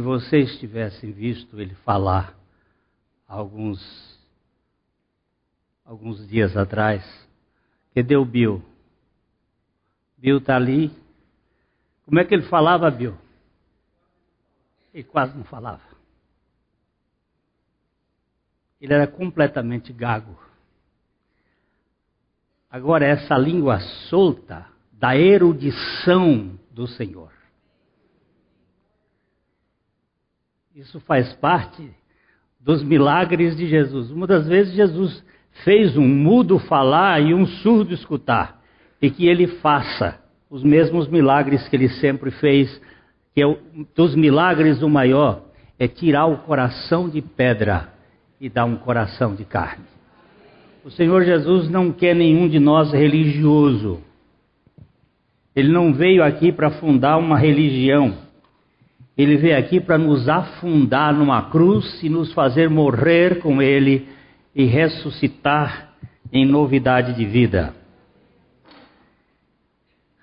se vocês tivessem visto ele falar alguns, alguns dias atrás. Cadê o Bill? Bill está ali. Como é que ele falava, Bill? Ele quase não falava. Ele era completamente gago. Agora, essa língua solta da erudição do Senhor. Isso faz parte dos milagres de Jesus. Uma das vezes Jesus fez um mudo falar e um surdo escutar, e que ele faça os mesmos milagres que ele sempre fez, que é dos milagres o maior é tirar o coração de pedra e dar um coração de carne. O Senhor Jesus não quer nenhum de nós religioso. Ele não veio aqui para fundar uma religião. Ele veio aqui para nos afundar numa cruz e nos fazer morrer com Ele e ressuscitar em novidade de vida.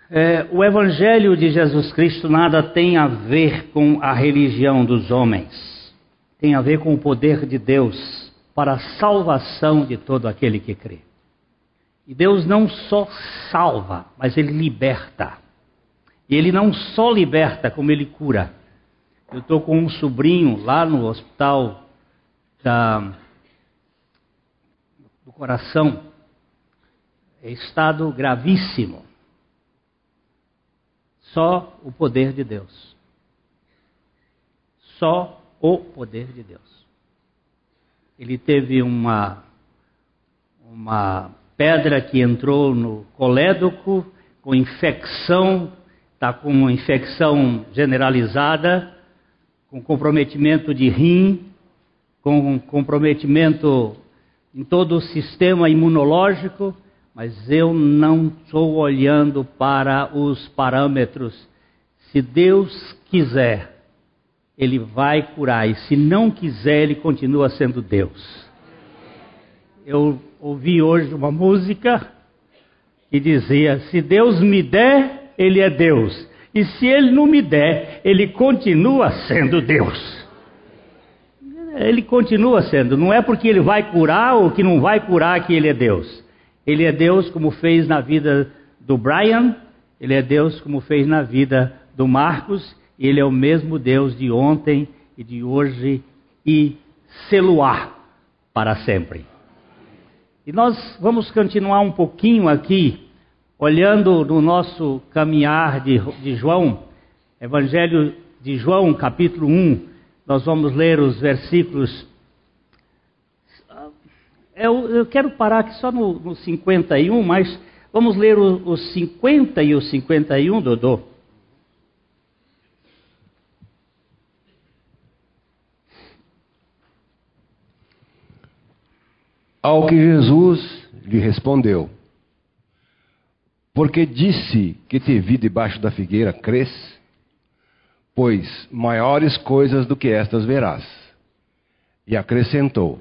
É, o Evangelho de Jesus Cristo nada tem a ver com a religião dos homens, tem a ver com o poder de Deus para a salvação de todo aquele que crê. E Deus não só salva, mas Ele liberta. E Ele não só liberta, como Ele cura. Eu estou com um sobrinho lá no hospital da, do coração, é estado gravíssimo. Só o poder de Deus. Só o poder de Deus ele teve uma, uma pedra que entrou no colédoco com infecção, está com uma infecção generalizada, com comprometimento de rim, com comprometimento em todo o sistema imunológico, mas eu não estou olhando para os parâmetros. Se Deus quiser, ele vai curar. E se não quiser, ele continua sendo Deus. Eu ouvi hoje uma música que dizia: Se Deus me der, ele é Deus. E se ele não me der, ele continua sendo Deus. Ele continua sendo. Não é porque ele vai curar ou que não vai curar que ele é Deus. Ele é Deus como fez na vida do Brian, ele é Deus como fez na vida do Marcos ele é o mesmo Deus de ontem e de hoje e seluar para sempre. E nós vamos continuar um pouquinho aqui, olhando no nosso caminhar de, de João, Evangelho de João, capítulo 1. Nós vamos ler os versículos. Eu, eu quero parar aqui só no, no 51, mas vamos ler os, os 50 e os 51, Dodô. Ao que Jesus lhe respondeu: Porque disse que te vi debaixo da figueira, crês? Pois maiores coisas do que estas verás. E acrescentou: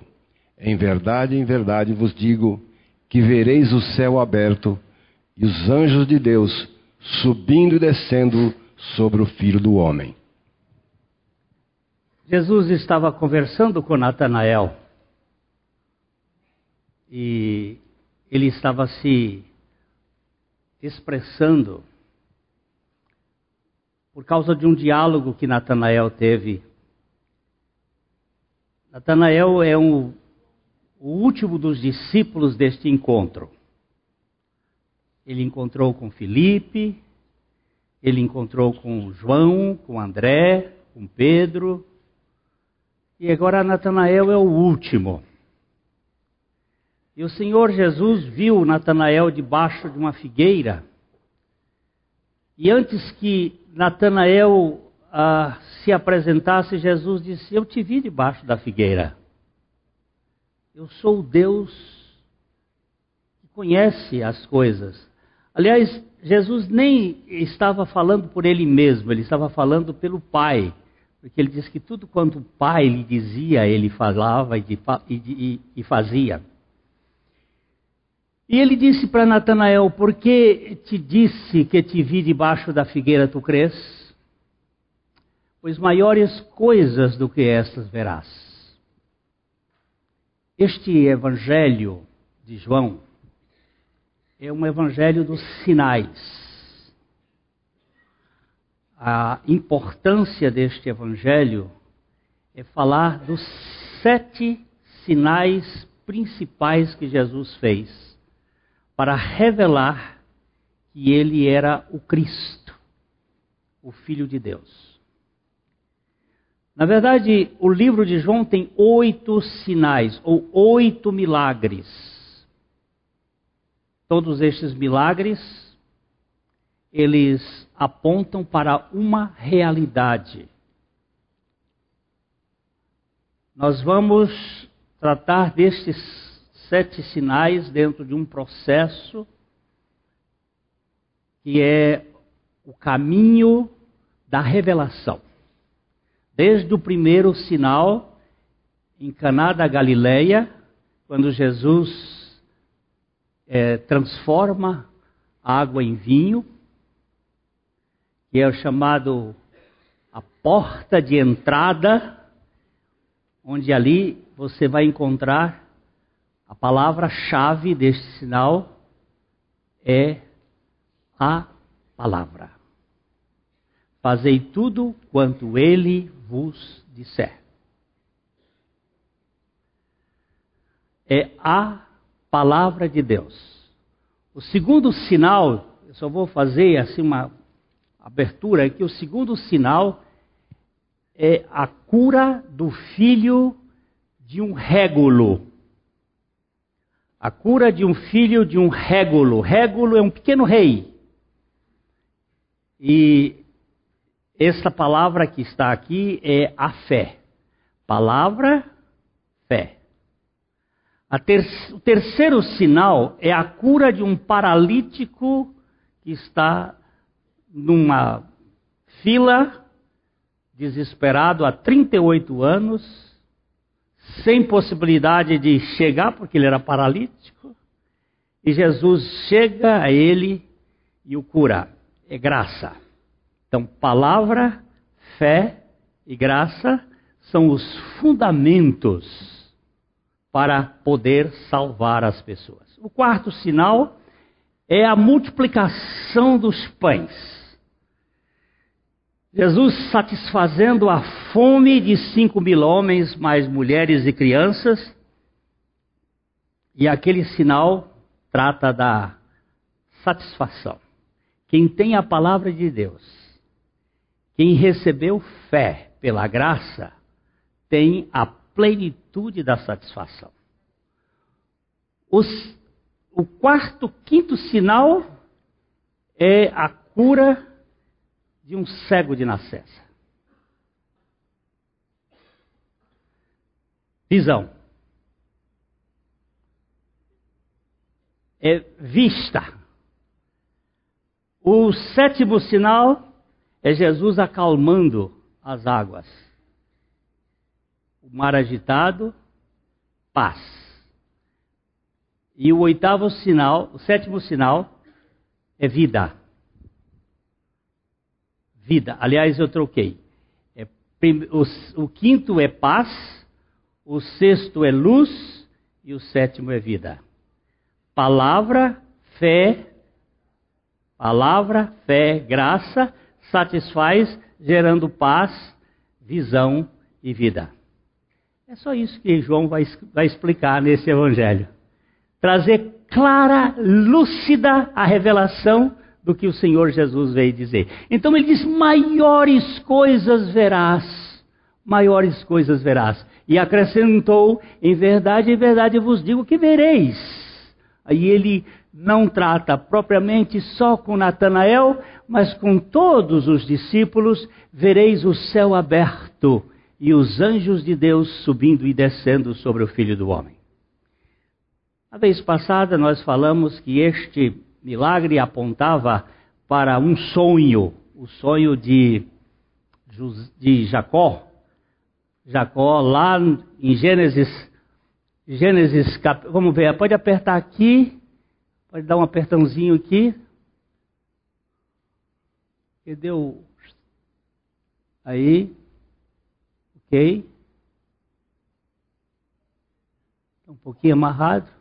Em verdade, em verdade vos digo que vereis o céu aberto e os anjos de Deus subindo e descendo sobre o filho do homem. Jesus estava conversando com Natanael e ele estava se expressando por causa de um diálogo que Natanael teve. Natanael é um, o último dos discípulos deste encontro. Ele encontrou com Felipe, ele encontrou com João, com André, com Pedro, e agora Natanael é o último. E o Senhor Jesus viu Natanael debaixo de uma figueira. E antes que Natanael ah, se apresentasse, Jesus disse: Eu te vi debaixo da figueira. Eu sou o Deus que conhece as coisas. Aliás, Jesus nem estava falando por ele mesmo, ele estava falando pelo Pai. Porque ele disse que tudo quanto o Pai lhe dizia, ele falava e, e, e fazia. E ele disse para Natanael: Por que te disse que te vi debaixo da figueira, tu crês? pois maiores coisas do que estas verás. Este evangelho de João é um evangelho dos sinais. A importância deste evangelho é falar dos sete sinais principais que Jesus fez para revelar que ele era o Cristo, o Filho de Deus. Na verdade, o livro de João tem oito sinais, ou oito milagres. Todos estes milagres, eles apontam para uma realidade. Nós vamos tratar destes sete sinais dentro de um processo que é o caminho da revelação. Desde o primeiro sinal em Caná da Galileia, quando Jesus é, transforma água em vinho, que é o chamado a porta de entrada, onde ali você vai encontrar a palavra-chave deste sinal é a palavra. Fazei tudo quanto ele vos disser. É a palavra de Deus. O segundo sinal, eu só vou fazer assim uma abertura aqui, o segundo sinal é a cura do filho de um régulo. A cura de um filho de um régulo. Régulo é um pequeno rei. E essa palavra que está aqui é a fé. Palavra, fé. Ter o terceiro sinal é a cura de um paralítico que está numa fila, desesperado há 38 anos, sem possibilidade de chegar, porque ele era paralítico. E Jesus chega a ele e o cura. É graça. Então, palavra, fé e graça são os fundamentos para poder salvar as pessoas. O quarto sinal é a multiplicação dos pães. Jesus satisfazendo a fome de cinco mil homens, mais mulheres e crianças, e aquele sinal trata da satisfação. Quem tem a palavra de Deus, quem recebeu fé pela graça, tem a plenitude da satisfação. Os, o quarto, quinto sinal é a cura de um cego de nascença. Visão. É vista. O sétimo sinal é Jesus acalmando as águas. O mar agitado, paz. E o oitavo sinal, o sétimo sinal, é vida vida. Aliás, eu troquei. É, o, o quinto é paz, o sexto é luz e o sétimo é vida. Palavra, fé, palavra, fé, graça, satisfaz, gerando paz, visão e vida. É só isso que João vai, vai explicar nesse evangelho. Trazer clara, lúcida a revelação do que o Senhor Jesus veio dizer. Então ele diz: maiores coisas verás, maiores coisas verás. E acrescentou: em verdade, em verdade vos digo que vereis. Aí ele não trata propriamente só com Natanael, mas com todos os discípulos: vereis o céu aberto e os anjos de Deus subindo e descendo sobre o Filho do Homem. A vez passada nós falamos que este milagre apontava para um sonho, o sonho de, de Jacó. Jacó, lá em Gênesis, Gênesis, vamos ver, pode apertar aqui, pode dar um apertãozinho aqui. Cadê o. Aí, ok. Um pouquinho amarrado.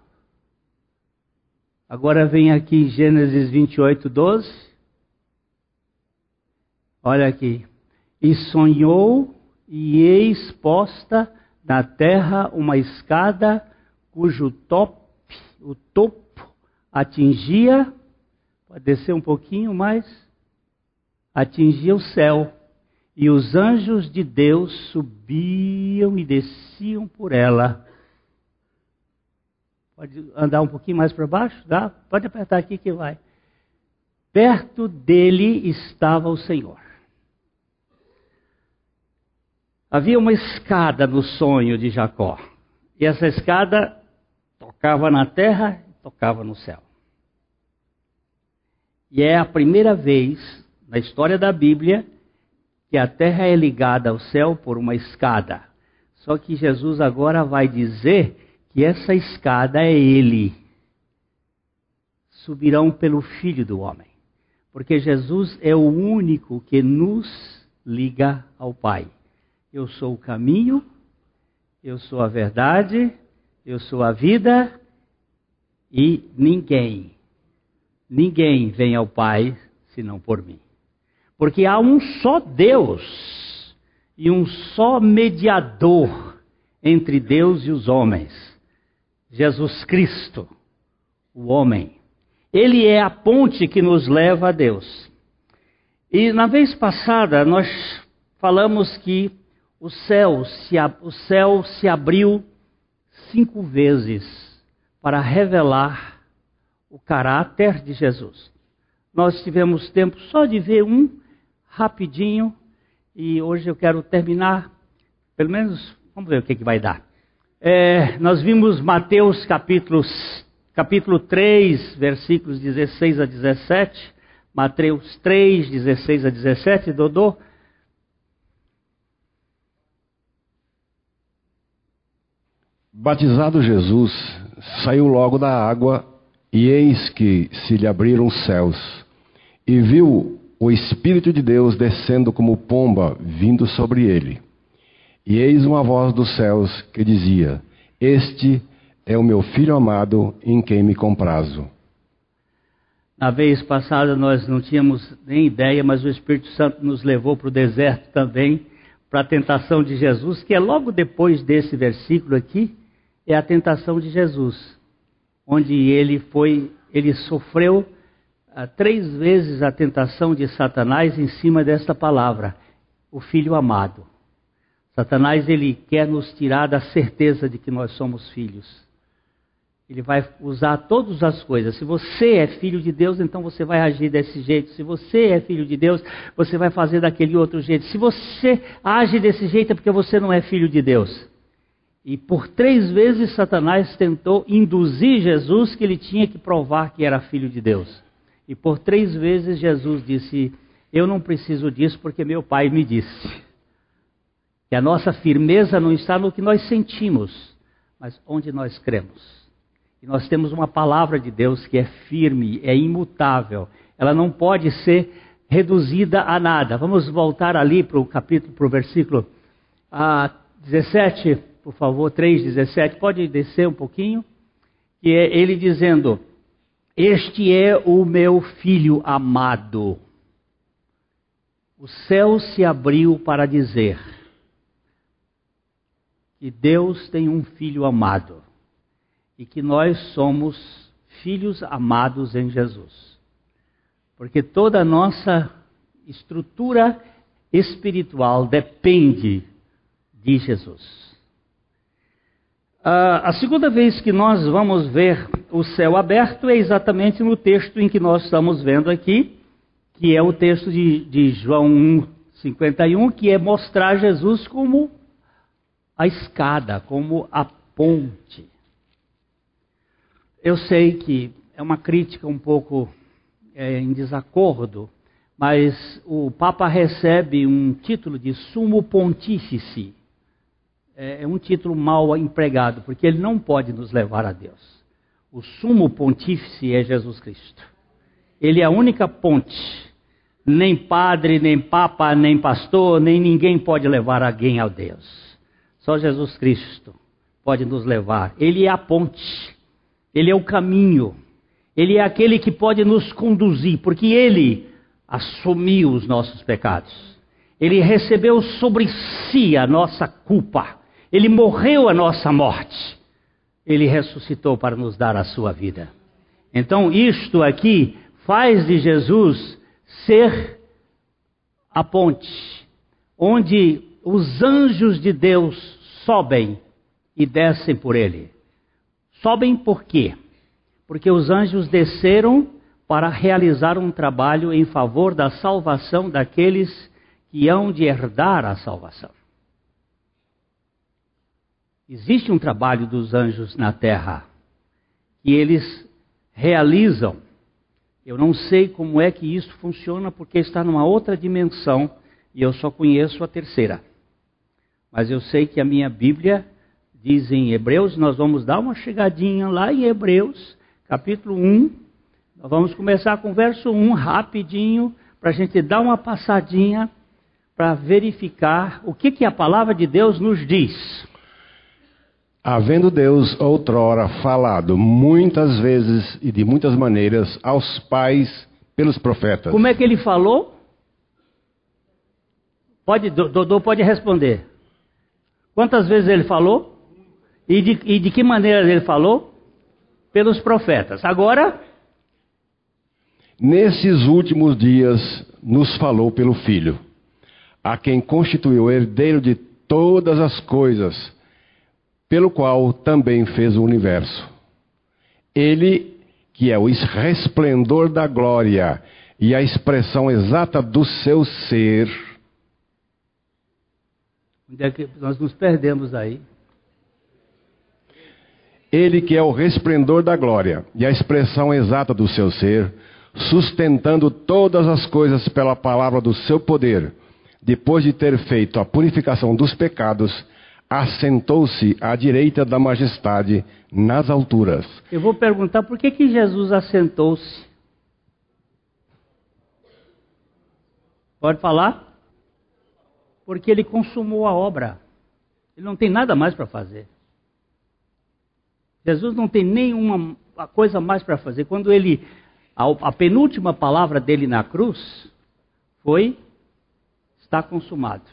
Agora vem aqui Gênesis 28, 12. Olha aqui. E sonhou, e eis posta na terra uma escada cujo top, o topo atingia, pode descer um pouquinho mais, atingia o céu. E os anjos de Deus subiam e desciam por ela. Pode andar um pouquinho mais para baixo? Dá? Pode apertar aqui que vai. Perto dele estava o Senhor. Havia uma escada no sonho de Jacó. E essa escada tocava na terra e tocava no céu. E é a primeira vez na história da Bíblia que a terra é ligada ao céu por uma escada. Só que Jesus agora vai dizer que essa escada é Ele. Subirão pelo Filho do Homem. Porque Jesus é o único que nos liga ao Pai. Eu sou o caminho, eu sou a verdade, eu sou a vida e ninguém, ninguém vem ao Pai senão por mim. Porque há um só Deus e um só mediador entre Deus e os homens Jesus Cristo, o homem. Ele é a ponte que nos leva a Deus. E na vez passada nós falamos que o céu se, o céu se abriu cinco vezes para revelar o caráter de Jesus. Nós tivemos tempo só de ver um rapidinho e hoje eu quero terminar, pelo menos, vamos ver o que, que vai dar. É, nós vimos Mateus capítulos, capítulo 3, versículos 16 a 17. Mateus 3, 16 a 17, Dodô. Batizado Jesus, saiu logo da água, e eis que se lhe abriram os céus, e viu o Espírito de Deus descendo como pomba vindo sobre ele. E eis uma voz dos céus que dizia: Este é o meu filho amado em quem me comprazo. Na vez passada nós não tínhamos nem ideia, mas o Espírito Santo nos levou para o deserto também, para a tentação de Jesus, que é logo depois desse versículo aqui, é a tentação de Jesus, onde ele foi, ele sofreu ah, três vezes a tentação de Satanás em cima desta palavra, o filho amado. Satanás ele quer nos tirar da certeza de que nós somos filhos. Ele vai usar todas as coisas. Se você é filho de Deus, então você vai agir desse jeito. Se você é filho de Deus, você vai fazer daquele outro jeito. Se você age desse jeito, é porque você não é filho de Deus. E por três vezes Satanás tentou induzir Jesus que ele tinha que provar que era filho de Deus. E por três vezes Jesus disse: Eu não preciso disso porque meu pai me disse. Que a nossa firmeza não está no que nós sentimos, mas onde nós cremos. E nós temos uma palavra de Deus que é firme, é imutável. Ela não pode ser reduzida a nada. Vamos voltar ali para o capítulo, para o versículo ah, 17, por favor, 3, 17. Pode descer um pouquinho. Que é ele dizendo: Este é o meu filho amado. O céu se abriu para dizer: que Deus tem um filho amado e que nós somos filhos amados em Jesus. Porque toda a nossa estrutura espiritual depende de Jesus. Uh, a segunda vez que nós vamos ver o céu aberto é exatamente no texto em que nós estamos vendo aqui, que é o texto de, de João 1, 51, que é mostrar Jesus como a escada, como a ponte. Eu sei que é uma crítica um pouco é, em desacordo, mas o Papa recebe um título de sumo pontífice. É, é um título mal empregado, porque ele não pode nos levar a Deus. O sumo pontífice é Jesus Cristo. Ele é a única ponte Nem padre, nem papa, nem pastor, nem ninguém pode levar alguém ao Deus. Só Jesus Cristo pode nos levar. Ele é a ponte, ele é o caminho, ele é aquele que pode nos conduzir, porque ele assumiu os nossos pecados. Ele recebeu sobre si a nossa culpa. Ele morreu a nossa morte. Ele ressuscitou para nos dar a sua vida. Então, isto aqui faz de Jesus ser a ponte onde os anjos de Deus sobem e descem por ele. Sobem por quê? Porque os anjos desceram para realizar um trabalho em favor da salvação daqueles que hão de herdar a salvação. Existe um trabalho dos anjos na terra que eles realizam. Eu não sei como é que isso funciona porque está numa outra dimensão e eu só conheço a terceira. Mas eu sei que a minha Bíblia diz em Hebreus, nós vamos dar uma chegadinha lá em Hebreus, capítulo 1. Nós vamos começar com o verso 1 rapidinho, para a gente dar uma passadinha para verificar o que, que a palavra de Deus nos diz. Havendo Deus outrora falado muitas vezes e de muitas maneiras aos pais pelos profetas. Como é que ele falou? Pode, Dodô pode responder. Quantas vezes ele falou? E de, e de que maneira ele falou? Pelos profetas. Agora. Nesses últimos dias, nos falou pelo Filho, a quem constituiu herdeiro de todas as coisas, pelo qual também fez o universo. Ele, que é o resplendor da glória e a expressão exata do seu ser. Onde é que nós nos perdemos aí? Ele que é o resplendor da glória e a expressão exata do seu ser, sustentando todas as coisas pela palavra do seu poder, depois de ter feito a purificação dos pecados, assentou-se à direita da majestade nas alturas. Eu vou perguntar por que, que Jesus assentou-se? Pode falar? Porque ele consumou a obra. Ele não tem nada mais para fazer. Jesus não tem nenhuma coisa mais para fazer. Quando ele, a, a, penúltima palavra dele na cruz foi: está consumado.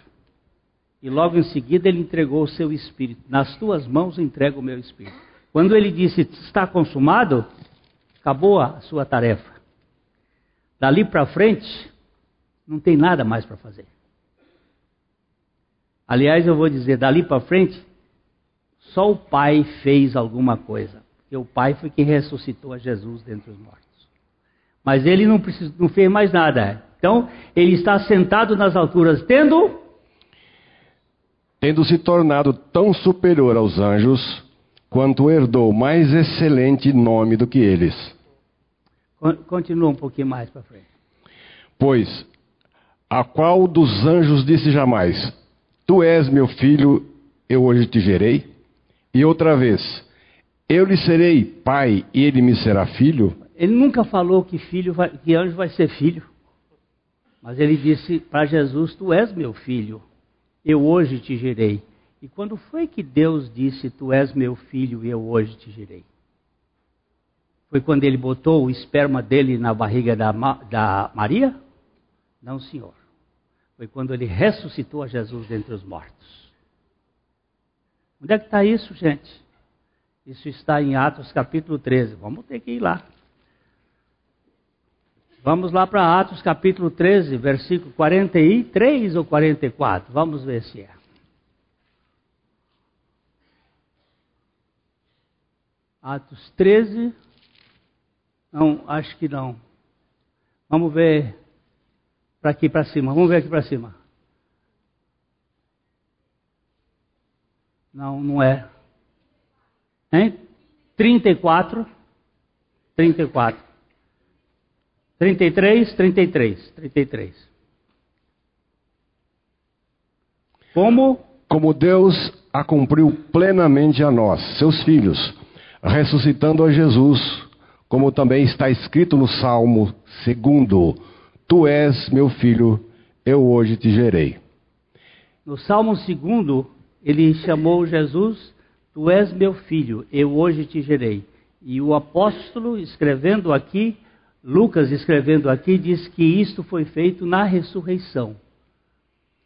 E logo em seguida ele entregou o seu espírito. Nas tuas mãos entrego o meu espírito. Quando ele disse: está consumado, acabou a sua tarefa. Dali para frente, não tem nada mais para fazer. Aliás, eu vou dizer, dali para frente, só o Pai fez alguma coisa. Porque o Pai foi quem ressuscitou a Jesus dentre os mortos. Mas ele não, não fez mais nada. Então, ele está sentado nas alturas, tendo. Tendo se tornado tão superior aos anjos, quanto herdou mais excelente nome do que eles. Continua um pouquinho mais para frente. Pois, a qual dos anjos disse jamais: Tu és meu filho, eu hoje te gerei? E outra vez, eu lhe serei pai e ele me será filho? Ele nunca falou que filho vai, que anjo vai ser filho. Mas ele disse para Jesus: Tu és meu filho, eu hoje te gerei. E quando foi que Deus disse: Tu és meu filho e eu hoje te gerei? Foi quando ele botou o esperma dele na barriga da, da Maria? Não, senhor. Foi quando ele ressuscitou a Jesus dentre os mortos. Onde é que está isso, gente? Isso está em Atos capítulo 13. Vamos ter que ir lá. Vamos lá para Atos capítulo 13, versículo 43 ou 44. Vamos ver se é. Atos 13. Não, acho que não. Vamos ver para aqui para cima. Vamos ver aqui para cima. Não, não é. Hein? 34. 34. 33, 33. 33. Como? Como Deus a cumpriu plenamente a nós, seus filhos, ressuscitando a Jesus, como também está escrito no Salmo segundo Tu és meu filho, eu hoje te gerei. No Salmo 2, ele chamou Jesus, Tu és meu filho, eu hoje te gerei. E o apóstolo, escrevendo aqui, Lucas escrevendo aqui, diz que isto foi feito na ressurreição.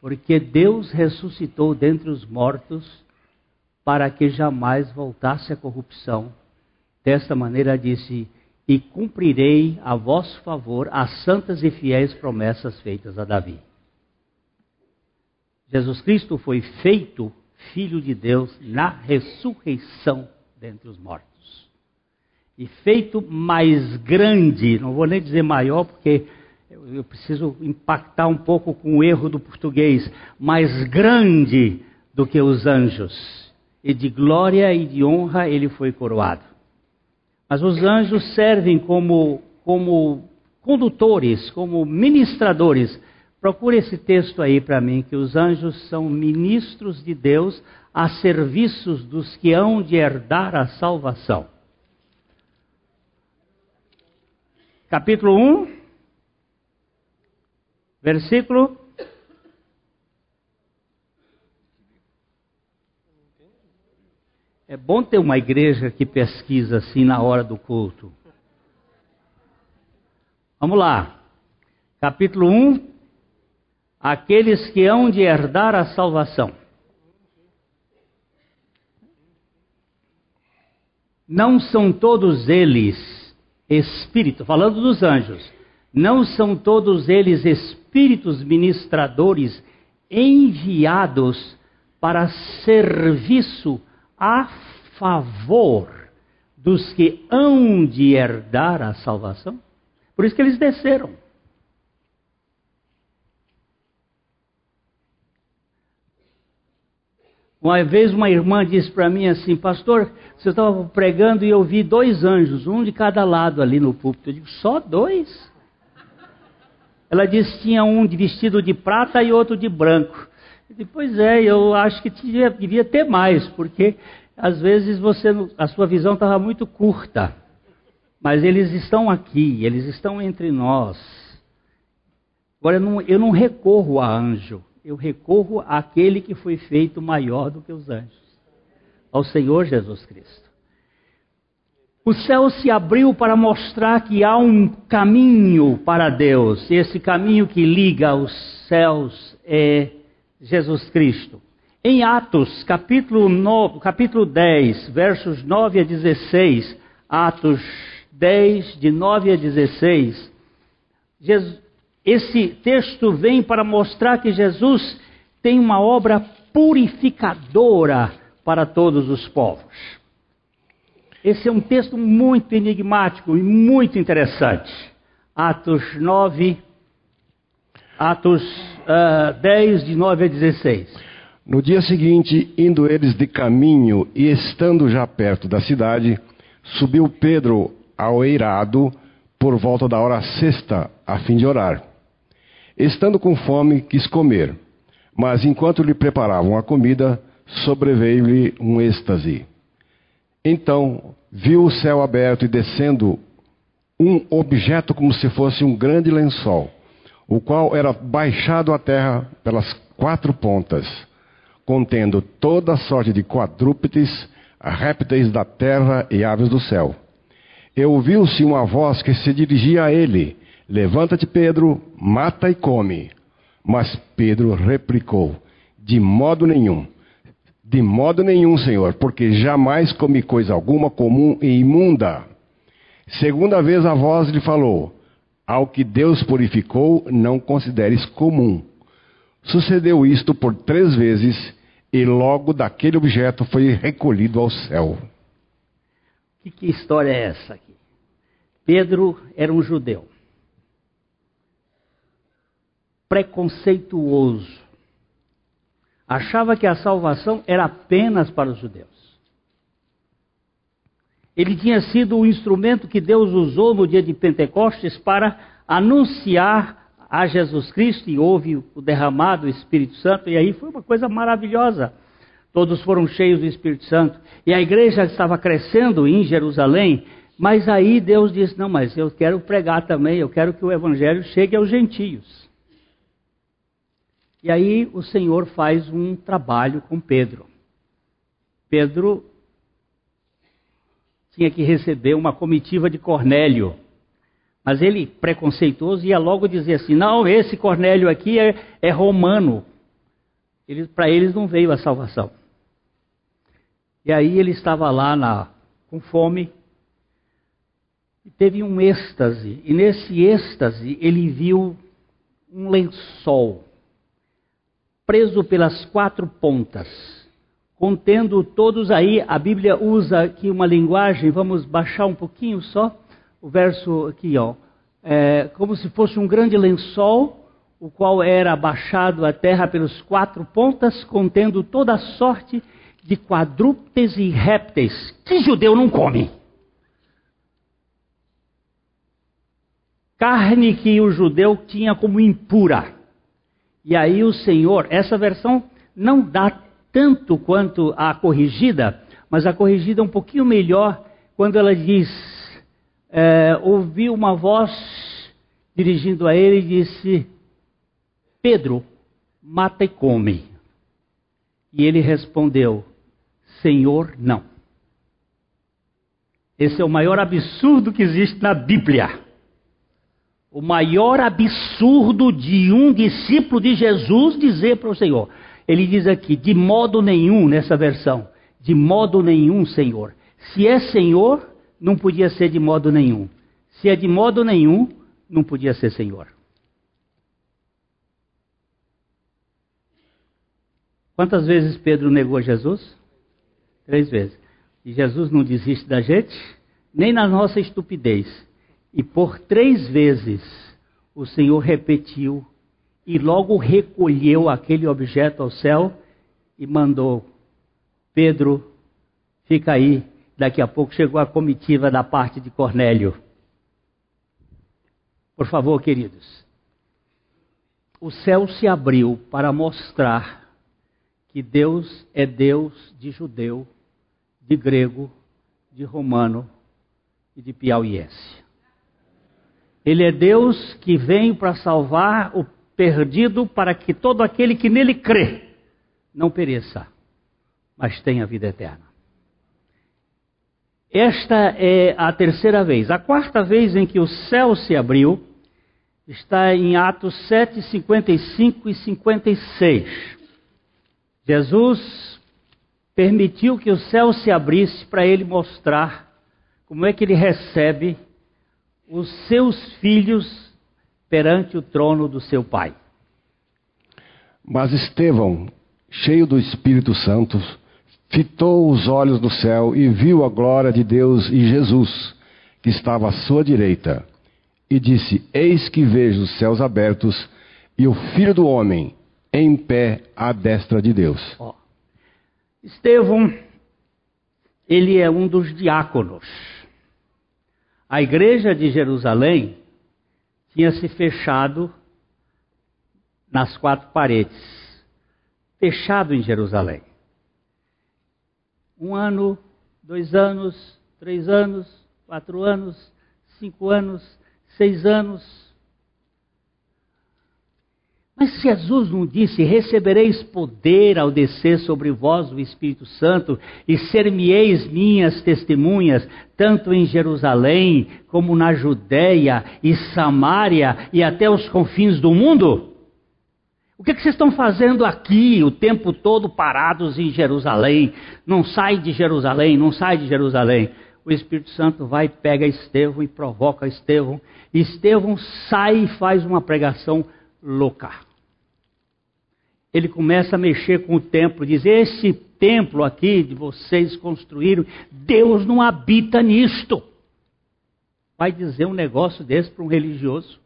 Porque Deus ressuscitou dentre os mortos para que jamais voltasse a corrupção. Desta maneira disse: E cumprirei a vosso favor as santas e fiéis promessas feitas a Davi. Jesus Cristo foi feito Filho de Deus na ressurreição dentre os mortos. E feito mais grande, não vou nem dizer maior, porque eu preciso impactar um pouco com o erro do português, mais grande do que os anjos. E de glória e de honra ele foi coroado. Mas os anjos servem como, como condutores, como ministradores Procure esse texto aí para mim, que os anjos são ministros de Deus a serviços dos que hão de herdar a salvação. Capítulo 1, versículo. É bom ter uma igreja que pesquisa assim na hora do culto. Vamos lá. Capítulo 1, aqueles que hão de herdar a salvação. Não são todos eles espíritos, falando dos anjos, não são todos eles espíritos ministradores enviados para serviço a favor dos que hão de herdar a salvação? Por isso que eles desceram. Uma vez uma irmã disse para mim assim, pastor, você estava pregando e eu vi dois anjos, um de cada lado ali no púlpito. Eu digo, só dois? Ela disse tinha um de vestido de prata e outro de branco. Pois é, eu acho que devia, devia ter mais, porque às vezes você, a sua visão estava muito curta. Mas eles estão aqui, eles estão entre nós. Agora, eu não, eu não recorro a anjo eu recorro àquele que foi feito maior do que os anjos, ao Senhor Jesus Cristo. O céu se abriu para mostrar que há um caminho para Deus, e esse caminho que liga os céus é Jesus Cristo. Em Atos, capítulo, 9, capítulo 10, versos 9 a 16, Atos 10, de 9 a 16, Jesus, esse texto vem para mostrar que Jesus tem uma obra purificadora para todos os povos. Esse é um texto muito enigmático e muito interessante. Atos 9, Atos uh, ah, 10, de 9 a 16. No dia seguinte, indo eles de caminho e estando já perto da cidade, subiu Pedro ao eirado por volta da hora sexta, a fim de orar. Estando com fome, quis comer, mas enquanto lhe preparavam a comida, sobreveio-lhe um êxtase. Então viu o céu aberto e descendo um objeto como se fosse um grande lençol, o qual era baixado à terra pelas quatro pontas, contendo toda sorte de quadrúpedes, répteis da terra e aves do céu. E ouviu-se uma voz que se dirigia a ele, Levanta-te, Pedro, mata e come. Mas Pedro replicou: De modo nenhum. De modo nenhum, Senhor, porque jamais comi coisa alguma comum e imunda. Segunda vez a voz lhe falou: Ao que Deus purificou, não consideres comum. Sucedeu isto por três vezes, e logo daquele objeto foi recolhido ao céu. Que, que história é essa aqui? Pedro era um judeu preconceituoso. Achava que a salvação era apenas para os judeus. Ele tinha sido o instrumento que Deus usou no dia de Pentecostes para anunciar a Jesus Cristo e houve o derramado do Espírito Santo, e aí foi uma coisa maravilhosa. Todos foram cheios do Espírito Santo. E a igreja estava crescendo em Jerusalém, Mas aí Deus disse: Não, mas eu quero pregar também, eu quero que o evangelho chegue aos gentios. E aí o Senhor faz um trabalho com Pedro. Pedro tinha que receber uma comitiva de Cornélio. Mas ele, preconceituoso, ia logo dizer assim: não, esse Cornélio aqui é, é romano. Para eles não veio a salvação. E aí ele estava lá na, com fome, e teve um êxtase, e nesse êxtase ele viu um lençol preso pelas quatro pontas, contendo todos aí, a Bíblia usa aqui uma linguagem, vamos baixar um pouquinho só, o verso aqui, ó, é, como se fosse um grande lençol, o qual era abaixado à terra pelos quatro pontas, contendo toda a sorte de quadrúpedes e répteis que judeu não come. Carne que o judeu tinha como impura. E aí o Senhor, essa versão não dá tanto quanto a corrigida, mas a corrigida é um pouquinho melhor quando ela diz: é, ouviu uma voz dirigindo a ele e disse: Pedro, mata e come. E ele respondeu: Senhor, não. Esse é o maior absurdo que existe na Bíblia. O maior absurdo de um discípulo de Jesus dizer para o Senhor. Ele diz aqui, de modo nenhum, nessa versão, de modo nenhum, Senhor. Se é Senhor, não podia ser de modo nenhum. Se é de modo nenhum, não podia ser Senhor. Quantas vezes Pedro negou Jesus? Três vezes. E Jesus não desiste da gente, nem na nossa estupidez. E por três vezes o Senhor repetiu e logo recolheu aquele objeto ao céu e mandou: Pedro, fica aí. Daqui a pouco chegou a comitiva da parte de Cornélio. Por favor, queridos. O céu se abriu para mostrar que Deus é Deus de judeu de grego, de romano e de piauiense. Ele é Deus que vem para salvar o perdido para que todo aquele que nele crê não pereça, mas tenha vida eterna. Esta é a terceira vez. A quarta vez em que o céu se abriu está em Atos 7, 55 e 56. Jesus permitiu que o céu se abrisse para ele mostrar como é que ele recebe os seus filhos perante o trono do seu pai. Mas Estevão, cheio do Espírito Santo, fitou os olhos no céu e viu a glória de Deus e Jesus, que estava à sua direita, e disse: Eis que vejo os céus abertos e o Filho do Homem em pé à destra de Deus. Oh. Estevão, ele é um dos diáconos. A igreja de Jerusalém tinha se fechado nas quatro paredes, fechado em Jerusalém. Um ano, dois anos, três anos, quatro anos, cinco anos, seis anos, mas Jesus não disse: Recebereis poder ao descer sobre vós o Espírito Santo, e ser-me-eis minhas testemunhas, tanto em Jerusalém, como na Judéia e Samária e até os confins do mundo? O que, é que vocês estão fazendo aqui o tempo todo parados em Jerusalém? Não sai de Jerusalém, não sai de Jerusalém. O Espírito Santo vai, pega Estevão e provoca Estevão. E Estevão sai e faz uma pregação louca ele começa a mexer com o templo, diz: Esse templo aqui de vocês construíram, Deus não habita nisto. Vai dizer um negócio desse para um religioso?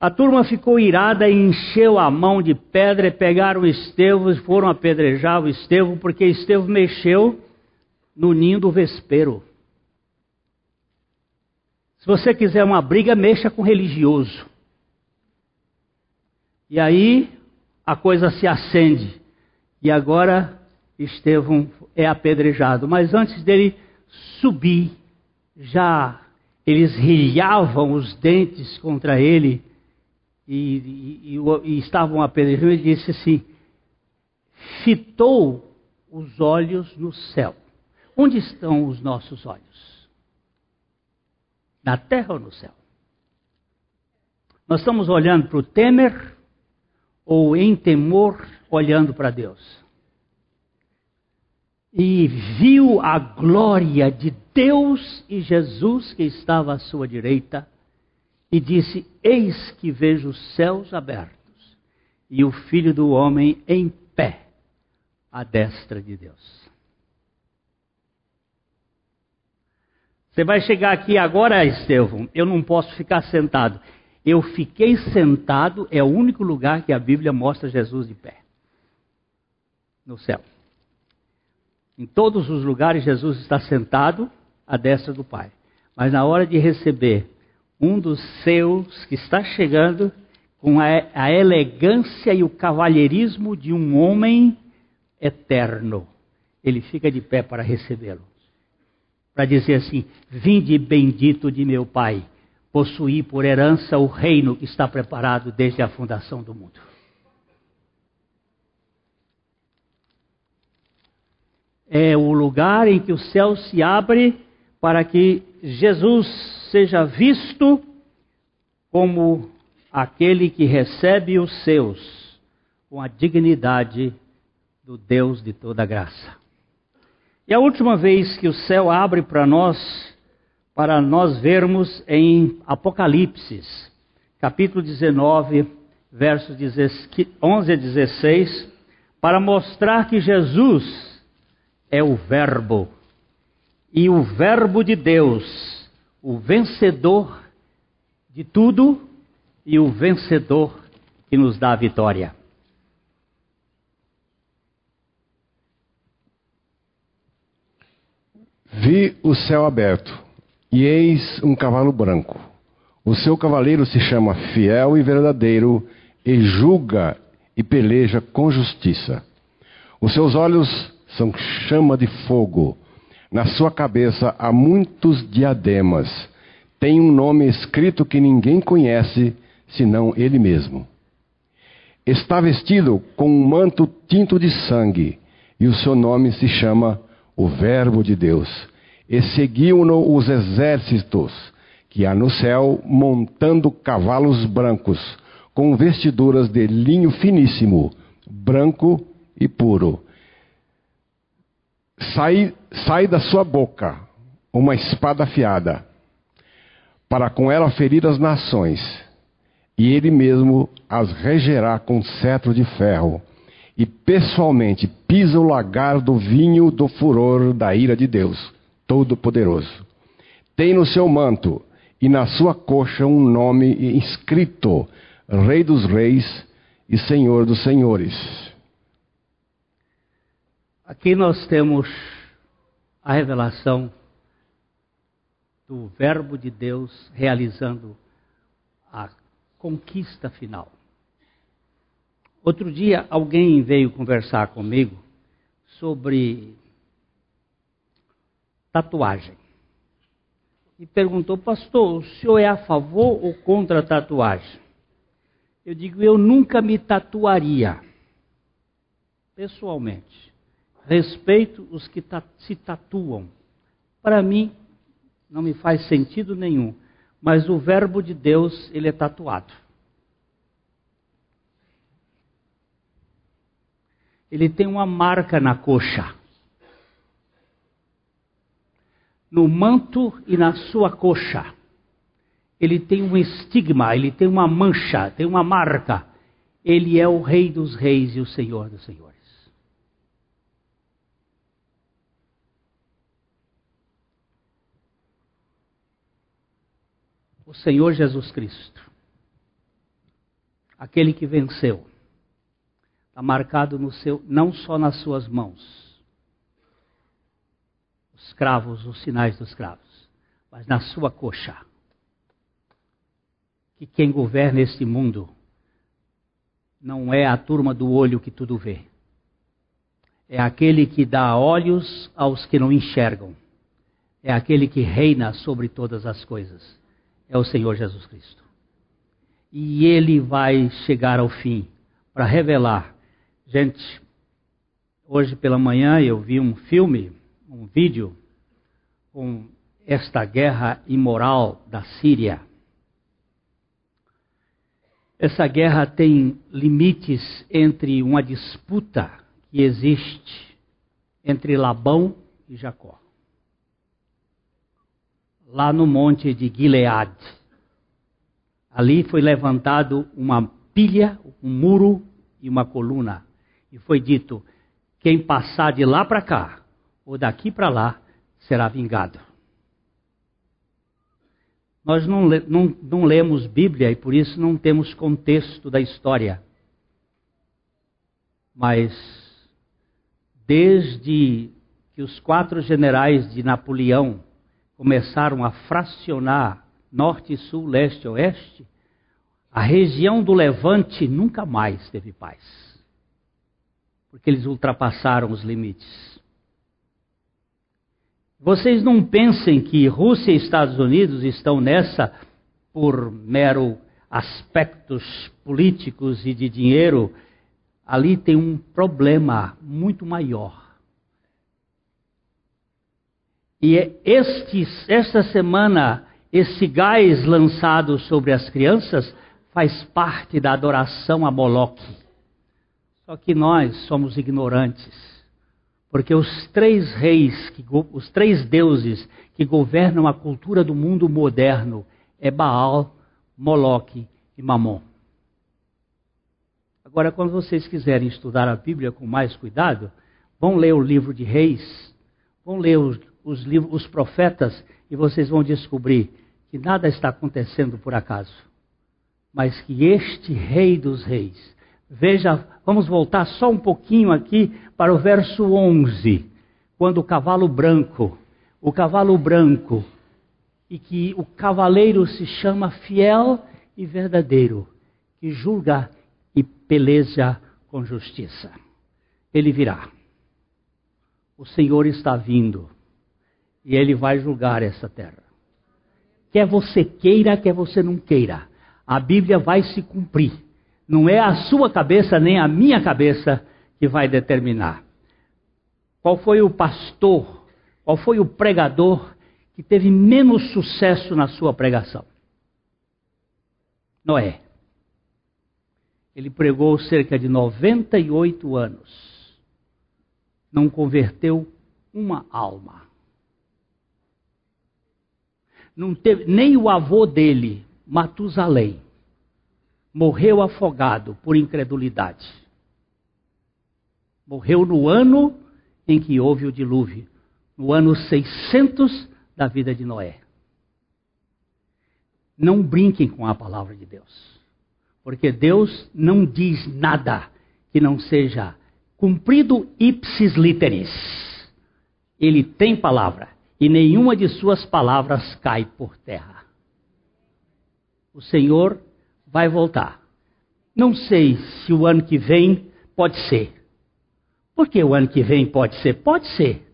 A turma ficou irada e encheu a mão de pedra e pegaram Estevão e foram apedrejar o Estevão, porque Estevão mexeu no ninho do vespeiro. Se você quiser uma briga, mexa com religioso. E aí a coisa se acende. E agora Estevão é apedrejado. Mas antes dele subir, já eles rilhavam os dentes contra ele e, e, e, e estavam apedrejando, ele disse assim: fitou os olhos no céu. Onde estão os nossos olhos? Na terra ou no céu? Nós estamos olhando para o Temer ou em temor olhando para Deus? E viu a glória de Deus e Jesus que estava à sua direita e disse: Eis que vejo os céus abertos e o Filho do Homem em pé à destra de Deus. Você vai chegar aqui agora, Estevão. Eu não posso ficar sentado. Eu fiquei sentado, é o único lugar que a Bíblia mostra Jesus de pé no céu. Em todos os lugares, Jesus está sentado à destra do Pai. Mas na hora de receber um dos seus que está chegando com a, elegância e o cavalheirismo de um homem eterno. Ele fica de pé para recebê-lo. Para dizer assim: Vinde bendito de meu Pai, possuí por herança o reino que está preparado desde a fundação do mundo. É o lugar em que o céu se abre para que Jesus seja visto como aquele que recebe os seus com a dignidade do Deus de toda graça. E a última vez que o céu abre para nós, para nós vermos em Apocalipse, capítulo 19, versos 11 a 16, para mostrar que Jesus é o Verbo, e o Verbo de Deus, o vencedor de tudo e o vencedor que nos dá a vitória. Vi o céu aberto, e eis um cavalo branco. O seu cavaleiro se chama Fiel e Verdadeiro, e julga e peleja com justiça. Os seus olhos são chama de fogo. Na sua cabeça há muitos diademas. Tem um nome escrito que ninguém conhece senão ele mesmo. Está vestido com um manto tinto de sangue, e o seu nome se chama o Verbo de Deus. E seguiam-no os exércitos que há no céu, montando cavalos brancos, com vestiduras de linho finíssimo, branco e puro. Sai, sai da sua boca uma espada afiada, para com ela ferir as nações, e ele mesmo as regerá com cetro de ferro e pessoalmente pisa o lagar do vinho do furor da ira de Deus, Todo-Poderoso. Tem no seu manto e na sua coxa um nome inscrito: Rei dos Reis e Senhor dos Senhores. Aqui nós temos a revelação do Verbo de Deus realizando a conquista final. Outro dia alguém veio conversar comigo sobre tatuagem. E perguntou, pastor, o senhor é a favor ou contra a tatuagem? Eu digo, eu nunca me tatuaria, pessoalmente. Respeito os que se tatuam. Para mim, não me faz sentido nenhum. Mas o verbo de Deus, ele é tatuado. ele tem uma marca na coxa. No manto e na sua coxa. Ele tem um estigma, ele tem uma mancha, tem uma marca. Ele é o Rei dos Reis e o Senhor dos Senhores. O Senhor Jesus Cristo, aquele que venceu Está marcado no seu, não só nas suas mãos, os cravos, os sinais dos cravos, mas na sua coxa. Que quem governa este mundo não é a turma do olho que tudo vê. É aquele que dá olhos aos que não enxergam. é aquele que reina sobre todas as coisas. É o Senhor Jesus Cristo. E ele vai chegar ao fim para revelar. Gente, hoje pela manhã eu vi um filme, um vídeo, com esta guerra imoral da Síria. Essa guerra tem limites entre uma disputa que existe entre Labão e Jacó. Lá no monte de Gilead. Ali foi levantado uma pilha, um muro e uma coluna. E foi dito: quem passar de lá para cá, ou daqui para lá, será vingado. Nós não, não, não lemos Bíblia e por isso não temos contexto da história. Mas, desde que os quatro generais de Napoleão começaram a fracionar norte, sul, leste e oeste, a região do Levante nunca mais teve paz. Porque eles ultrapassaram os limites. Vocês não pensem que Rússia e Estados Unidos estão nessa por mero aspectos políticos e de dinheiro. Ali tem um problema muito maior. E é esta semana, esse gás lançado sobre as crianças faz parte da adoração a Moloque. Só que nós somos ignorantes. Porque os três reis, os três deuses que governam a cultura do mundo moderno é Baal, Moloque e Mamon. Agora, quando vocês quiserem estudar a Bíblia com mais cuidado, vão ler o livro de Reis, vão ler os, os, livros, os profetas e vocês vão descobrir que nada está acontecendo por acaso, mas que este Rei dos Reis, Veja, vamos voltar só um pouquinho aqui para o verso 11, quando o cavalo branco, o cavalo branco, e que o cavaleiro se chama fiel e verdadeiro, que julga e peleja com justiça. Ele virá. O Senhor está vindo e ele vai julgar essa terra. Quer você queira, quer você não queira, a Bíblia vai se cumprir não é a sua cabeça nem a minha cabeça que vai determinar. Qual foi o pastor, qual foi o pregador que teve menos sucesso na sua pregação? Noé. Ele pregou cerca de 98 anos. Não converteu uma alma. Não teve, nem o avô dele, Matusalém, morreu afogado por incredulidade. Morreu no ano em que houve o dilúvio, no ano 600 da vida de Noé. Não brinquem com a palavra de Deus, porque Deus não diz nada que não seja cumprido ipsis literis. Ele tem palavra e nenhuma de suas palavras cai por terra. O Senhor vai voltar. Não sei se o ano que vem pode ser. Por que o ano que vem pode ser? Pode ser.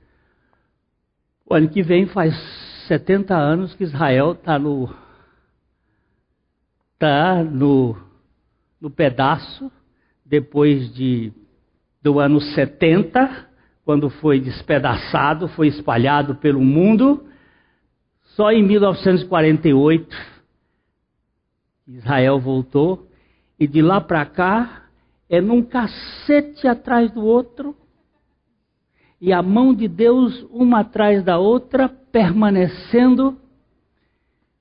O ano que vem faz 70 anos que Israel está no. Está no, no pedaço, depois de, do ano 70, quando foi despedaçado, foi espalhado pelo mundo. Só em 1948 Israel voltou e de lá para cá é num cacete atrás do outro e a mão de Deus uma atrás da outra permanecendo.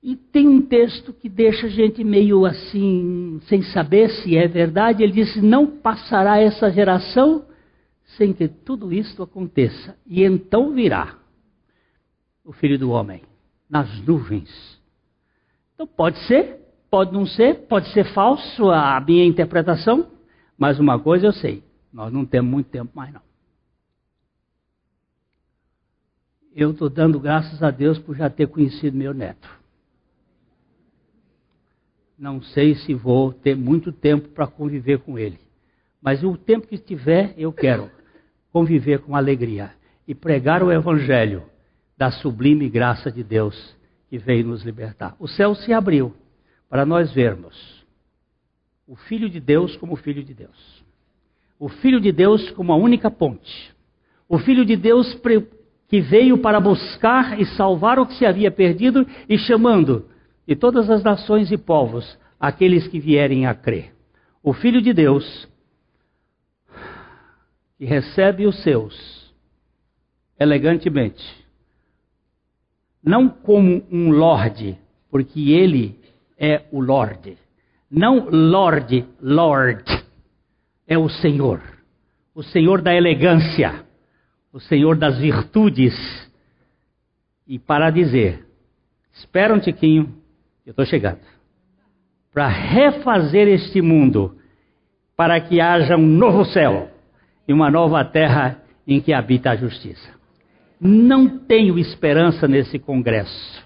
E tem um texto que deixa a gente meio assim, sem saber se é verdade. Ele disse: Não passará essa geração sem que tudo isto aconteça. E então virá o filho do homem nas nuvens. Então pode ser Pode não ser, pode ser falso a minha interpretação, mas uma coisa eu sei: nós não temos muito tempo mais não. Eu estou dando graças a Deus por já ter conhecido meu neto. Não sei se vou ter muito tempo para conviver com ele, mas o tempo que tiver, eu quero conviver com alegria e pregar o Evangelho da sublime graça de Deus que veio nos libertar. O céu se abriu para nós vermos o Filho de Deus como Filho de Deus. O Filho de Deus como a única ponte. O Filho de Deus que veio para buscar e salvar o que se havia perdido e chamando de todas as nações e povos aqueles que vierem a crer. O Filho de Deus que recebe os seus elegantemente, não como um lorde, porque ele é o lorde, não lorde, lord, é o Senhor, o Senhor da elegância, o Senhor das virtudes. E para dizer, espera um tiquinho, eu estou chegando. Para refazer este mundo, para que haja um novo céu e uma nova terra em que habita a justiça. Não tenho esperança nesse Congresso.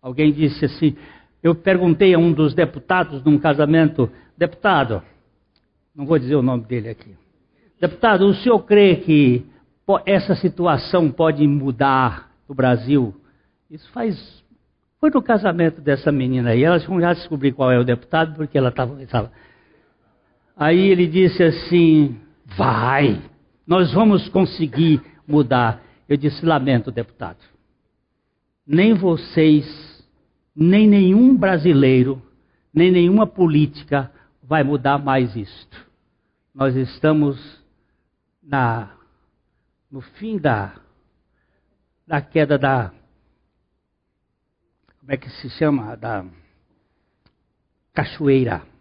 Alguém disse assim: eu perguntei a um dos deputados num casamento, deputado, não vou dizer o nome dele aqui, deputado, o senhor crê que essa situação pode mudar no Brasil? Isso faz. Foi no casamento dessa menina aí, elas vão já descobrir qual é o deputado, porque ela estava. Aí ele disse assim: Vai, nós vamos conseguir mudar. Eu disse: lamento, deputado. Nem vocês, nem nenhum brasileiro, nem nenhuma política vai mudar mais isto. Nós estamos na, no fim da, da queda da. Como é que se chama? Da cachoeira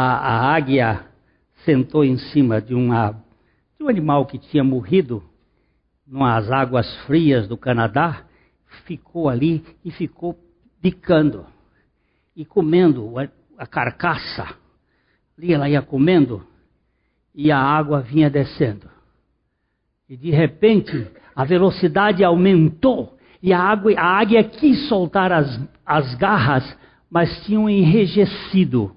a, a águia sentou em cima de, uma, de um animal que tinha morrido nas águas frias do Canadá, ficou ali e ficou picando e comendo a, carcaça. Ali ela ia comendo e a água vinha descendo. E de repente a velocidade aumentou e a, água, a águia quis soltar as, as garras, mas tinham enrijecido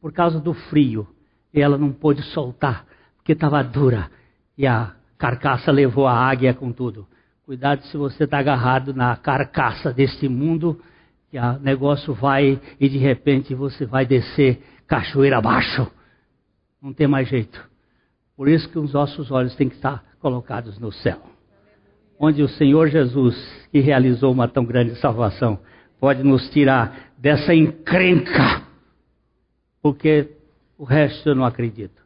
por causa do frio. E ela não pôde soltar, porque estava dura. E a carcaça levou a águia com tudo. Cuidado se você está agarrado na carcaça deste mundo, que o negócio vai e de repente você vai descer cachoeira abaixo. Não tem mais jeito. Por isso que os nossos olhos têm que estar colocados no céu. Onde o Senhor Jesus, que realizou uma tão grande salvação, pode nos tirar dessa encrenca porque o resto eu não acredito.